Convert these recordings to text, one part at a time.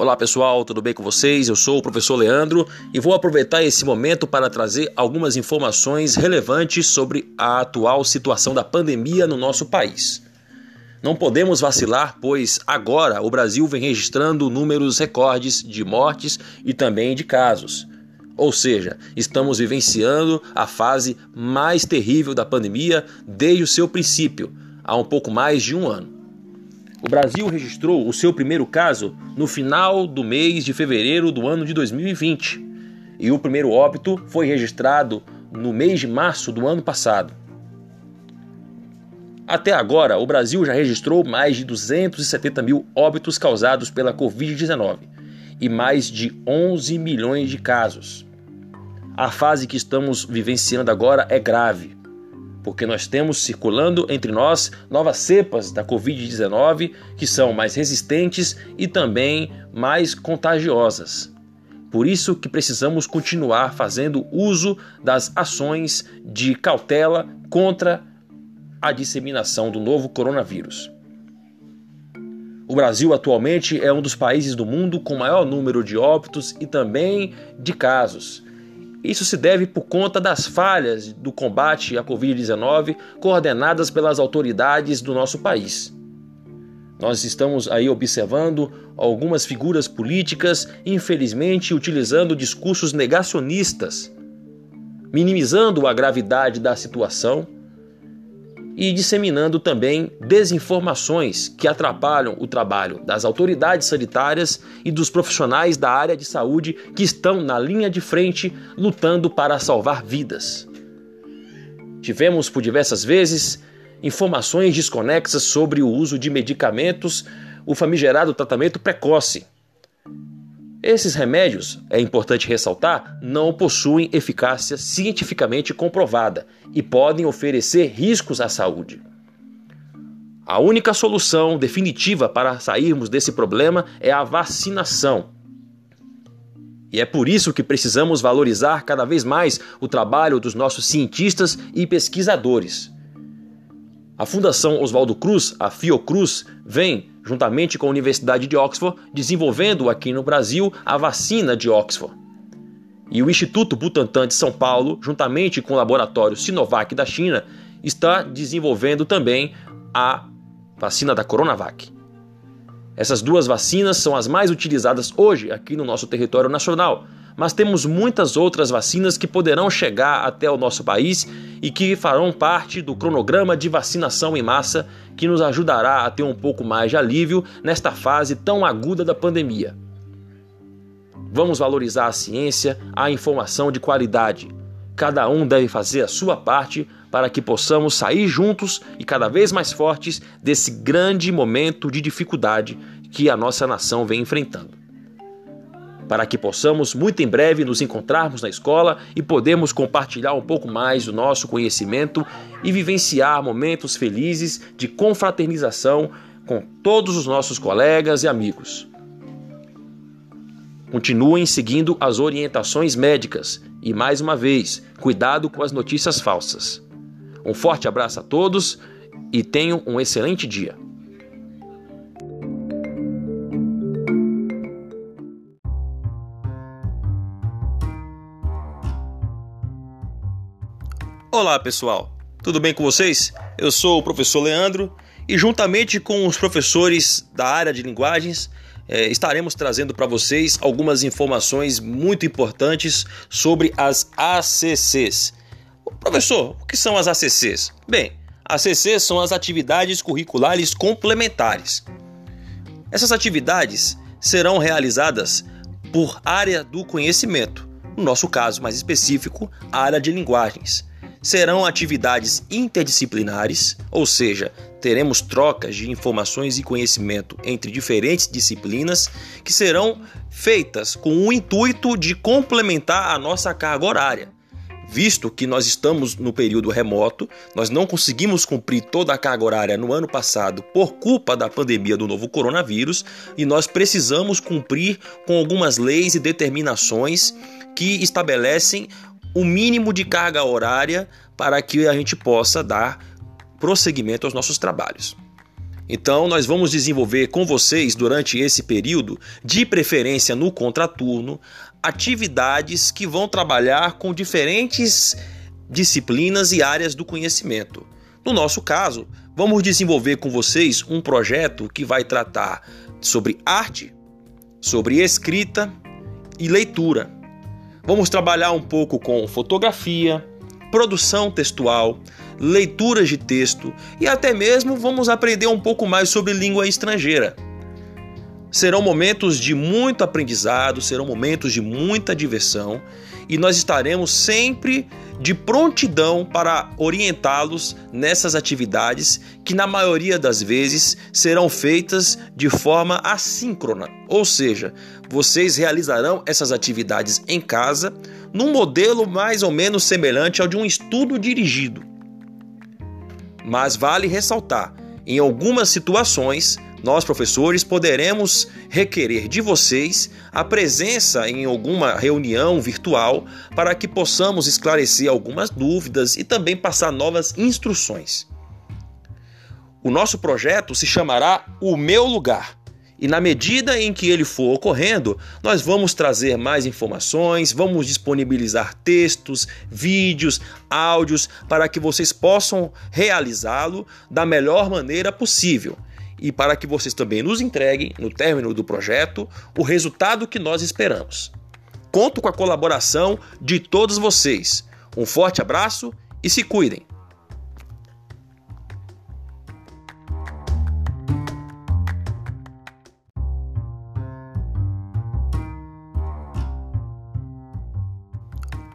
Olá pessoal, tudo bem com vocês? Eu sou o professor Leandro e vou aproveitar esse momento para trazer algumas informações relevantes sobre a atual situação da pandemia no nosso país. Não podemos vacilar, pois agora o Brasil vem registrando números recordes de mortes e também de casos. Ou seja, estamos vivenciando a fase mais terrível da pandemia desde o seu princípio, há um pouco mais de um ano. O Brasil registrou o seu primeiro caso no final do mês de fevereiro do ano de 2020 e o primeiro óbito foi registrado no mês de março do ano passado. Até agora, o Brasil já registrou mais de 270 mil óbitos causados pela Covid-19 e mais de 11 milhões de casos. A fase que estamos vivenciando agora é grave porque nós temos circulando entre nós novas cepas da Covid-19 que são mais resistentes e também mais contagiosas. Por isso que precisamos continuar fazendo uso das ações de cautela contra a disseminação do novo coronavírus. O Brasil atualmente é um dos países do mundo com maior número de óbitos e também de casos. Isso se deve por conta das falhas do combate à Covid-19 coordenadas pelas autoridades do nosso país. Nós estamos aí observando algumas figuras políticas, infelizmente, utilizando discursos negacionistas, minimizando a gravidade da situação e disseminando também desinformações que atrapalham o trabalho das autoridades sanitárias e dos profissionais da área de saúde que estão na linha de frente lutando para salvar vidas. Tivemos por diversas vezes informações desconexas sobre o uso de medicamentos, o famigerado tratamento precoce esses remédios, é importante ressaltar, não possuem eficácia cientificamente comprovada e podem oferecer riscos à saúde. A única solução definitiva para sairmos desse problema é a vacinação. E é por isso que precisamos valorizar cada vez mais o trabalho dos nossos cientistas e pesquisadores. A Fundação Oswaldo Cruz, a Fiocruz, vem juntamente com a Universidade de Oxford, desenvolvendo aqui no Brasil a vacina de Oxford. E o Instituto Butantan de São Paulo, juntamente com o laboratório Sinovac da China, está desenvolvendo também a vacina da Coronavac. Essas duas vacinas são as mais utilizadas hoje aqui no nosso território nacional, mas temos muitas outras vacinas que poderão chegar até o nosso país e que farão parte do cronograma de vacinação em massa que nos ajudará a ter um pouco mais de alívio nesta fase tão aguda da pandemia. Vamos valorizar a ciência, a informação de qualidade. Cada um deve fazer a sua parte para que possamos sair juntos e cada vez mais fortes desse grande momento de dificuldade que a nossa nação vem enfrentando para que possamos muito em breve nos encontrarmos na escola e podemos compartilhar um pouco mais do nosso conhecimento e vivenciar momentos felizes de confraternização com todos os nossos colegas e amigos. Continuem seguindo as orientações médicas e, mais uma vez, cuidado com as notícias falsas. Um forte abraço a todos e tenham um excelente dia. Olá pessoal, tudo bem com vocês? Eu sou o professor Leandro e, juntamente com os professores da área de linguagens, é, estaremos trazendo para vocês algumas informações muito importantes sobre as ACCs. Professor, o que são as ACCs? Bem, ACCs são as atividades curriculares complementares. Essas atividades serão realizadas por área do conhecimento, no nosso caso mais específico, a área de linguagens serão atividades interdisciplinares, ou seja, teremos trocas de informações e conhecimento entre diferentes disciplinas que serão feitas com o intuito de complementar a nossa carga horária. Visto que nós estamos no período remoto, nós não conseguimos cumprir toda a carga horária no ano passado por culpa da pandemia do novo coronavírus e nós precisamos cumprir com algumas leis e determinações que estabelecem o mínimo de carga horária para que a gente possa dar prosseguimento aos nossos trabalhos. Então, nós vamos desenvolver com vocês durante esse período, de preferência no contraturno, atividades que vão trabalhar com diferentes disciplinas e áreas do conhecimento. No nosso caso, vamos desenvolver com vocês um projeto que vai tratar sobre arte, sobre escrita e leitura. Vamos trabalhar um pouco com fotografia, produção textual, leituras de texto e até mesmo vamos aprender um pouco mais sobre língua estrangeira. Serão momentos de muito aprendizado, serão momentos de muita diversão e nós estaremos sempre de prontidão para orientá-los nessas atividades que, na maioria das vezes, serão feitas de forma assíncrona, ou seja, vocês realizarão essas atividades em casa num modelo mais ou menos semelhante ao de um estudo dirigido. Mas vale ressaltar, em algumas situações, nós, professores, poderemos requerer de vocês a presença em alguma reunião virtual para que possamos esclarecer algumas dúvidas e também passar novas instruções. O nosso projeto se chamará O Meu Lugar. E na medida em que ele for ocorrendo, nós vamos trazer mais informações, vamos disponibilizar textos, vídeos, áudios para que vocês possam realizá-lo da melhor maneira possível e para que vocês também nos entreguem, no término do projeto, o resultado que nós esperamos. Conto com a colaboração de todos vocês. Um forte abraço e se cuidem!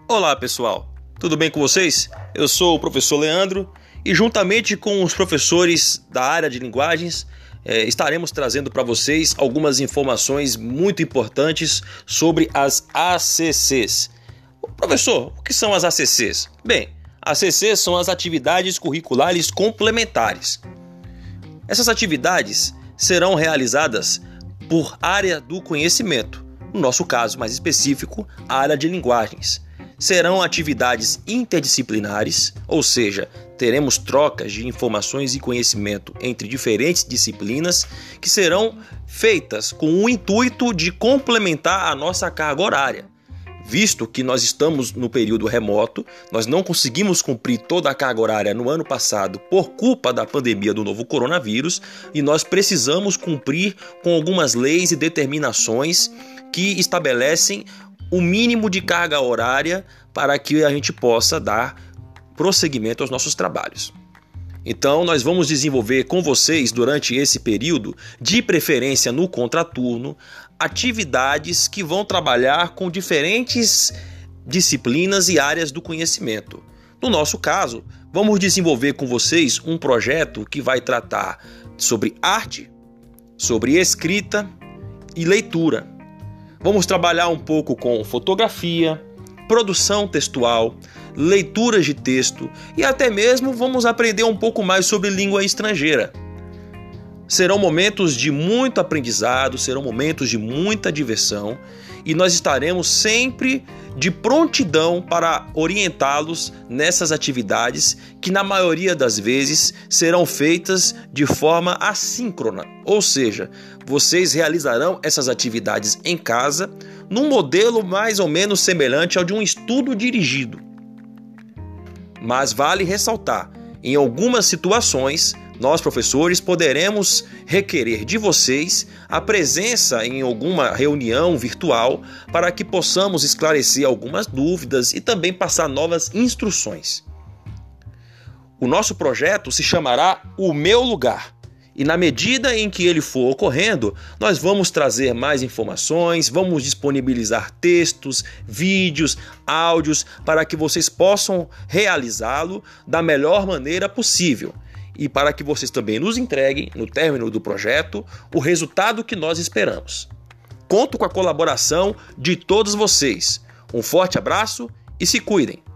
Olá pessoal, tudo bem com vocês? Eu sou o professor Leandro e juntamente com os professores da área de linguagens é, estaremos trazendo para vocês algumas informações muito importantes sobre as ACCs. Professor, o que são as ACCs? Bem, ACCs são as atividades curriculares complementares. Essas atividades serão realizadas por área do conhecimento, no nosso caso mais específico, a área de linguagens serão atividades interdisciplinares, ou seja, teremos trocas de informações e conhecimento entre diferentes disciplinas que serão feitas com o intuito de complementar a nossa carga horária. Visto que nós estamos no período remoto, nós não conseguimos cumprir toda a carga horária no ano passado por culpa da pandemia do novo coronavírus e nós precisamos cumprir com algumas leis e determinações que estabelecem o mínimo de carga horária para que a gente possa dar prosseguimento aos nossos trabalhos. Então, nós vamos desenvolver com vocês durante esse período, de preferência no contraturno, atividades que vão trabalhar com diferentes disciplinas e áreas do conhecimento. No nosso caso, vamos desenvolver com vocês um projeto que vai tratar sobre arte, sobre escrita e leitura. Vamos trabalhar um pouco com fotografia, produção textual, leituras de texto e até mesmo vamos aprender um pouco mais sobre língua estrangeira. Serão momentos de muito aprendizado, serão momentos de muita diversão e nós estaremos sempre de prontidão para orientá-los nessas atividades que, na maioria das vezes, serão feitas de forma assíncrona, ou seja, vocês realizarão essas atividades em casa num modelo mais ou menos semelhante ao de um estudo dirigido. Mas vale ressaltar, em algumas situações, nós, professores, poderemos requerer de vocês a presença em alguma reunião virtual para que possamos esclarecer algumas dúvidas e também passar novas instruções. O nosso projeto se chamará O Meu Lugar. E na medida em que ele for ocorrendo, nós vamos trazer mais informações, vamos disponibilizar textos, vídeos, áudios para que vocês possam realizá-lo da melhor maneira possível e para que vocês também nos entreguem, no término do projeto, o resultado que nós esperamos. Conto com a colaboração de todos vocês. Um forte abraço e se cuidem!